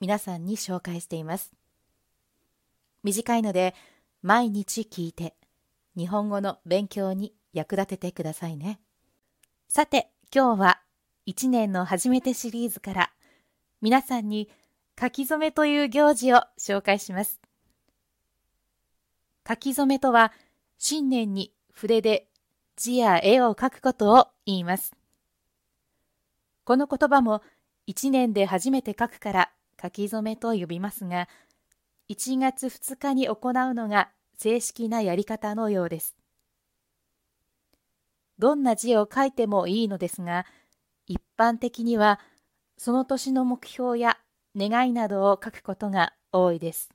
皆さんに紹介しています。短いので毎日聞いて日本語の勉強に役立ててくださいね。さて今日は1年の初めてシリーズから皆さんに書き初めという行事を紹介します。書き初めとは新年に筆で字や絵を描くことを言います。この言葉も1年で初めて書くから書き初めと呼びますが、1月2日に行うのが正式なやり方のようです。どんな字を書いてもいいのですが、一般的にはその年の目標や願いなどを書くことが多いです。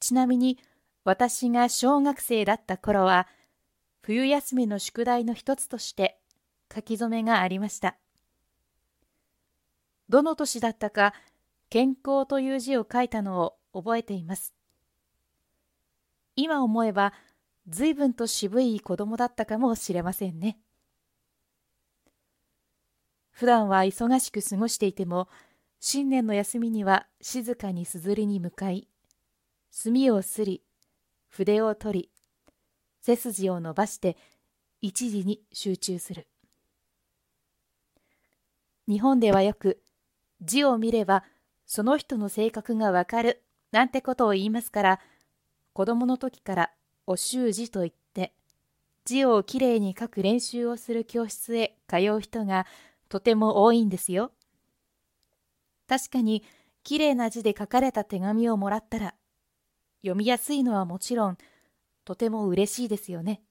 ちなみに私が小学生だった頃は、冬休みの宿題の一つとして書き初めがありました。どの年だったか健康という字を書いたのを覚えています。今思えば随分と渋い子供だったかもしれませんね。普段は忙しく過ごしていても新年の休みには静かにすずりに向かい墨をすり筆を取り背筋を伸ばして一時に集中する日本ではよく字を見ればその人の性格がわかるなんてことを言いますから子供の時からお習字といって字をきれいに書く練習をする教室へ通う人がとても多いんですよ。確かにきれいな字で書かれた手紙をもらったら読みやすいのはもちろんとても嬉しいですよね。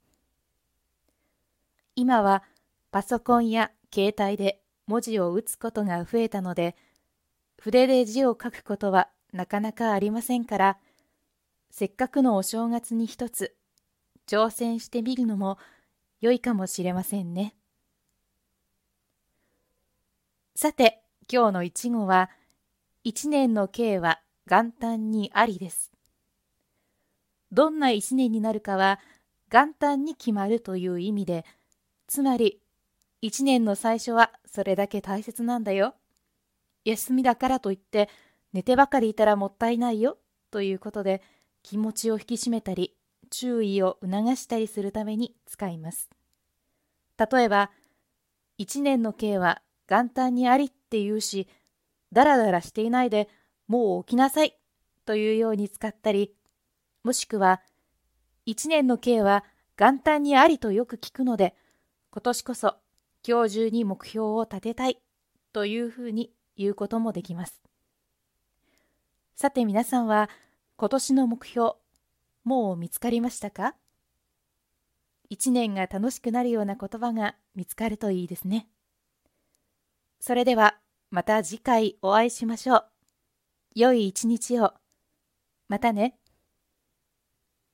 今はパソコンや携帯で文字を打つことが増えたので、筆で字を書くことはなかなかありませんから、せっかくのお正月に一つ、挑戦してみるのも良いかもしれませんね。さて、今日の一語は、一年の計は元旦にありです。どんな一年になるかは元旦に決まるという意味で、つまり一年の最初はそれだけ大切なんだよ。休みだからといって寝てばかりいたらもったいないよということで気持ちを引き締めたり注意を促したりするために使います。例えば、一年の計は元旦にありって言うし、だらだらしていないでもう起きなさいというように使ったり、もしくは、一年の計は元旦にありとよく聞くので、今年こそ今日中に目標を立てたいというふうにいうこともできます。さて皆さんは今年の目標、もう見つかりましたか？一年が楽しくなるような言葉が見つかるといいですね。それではまた次回お会いしましょう。良い一日を。またね。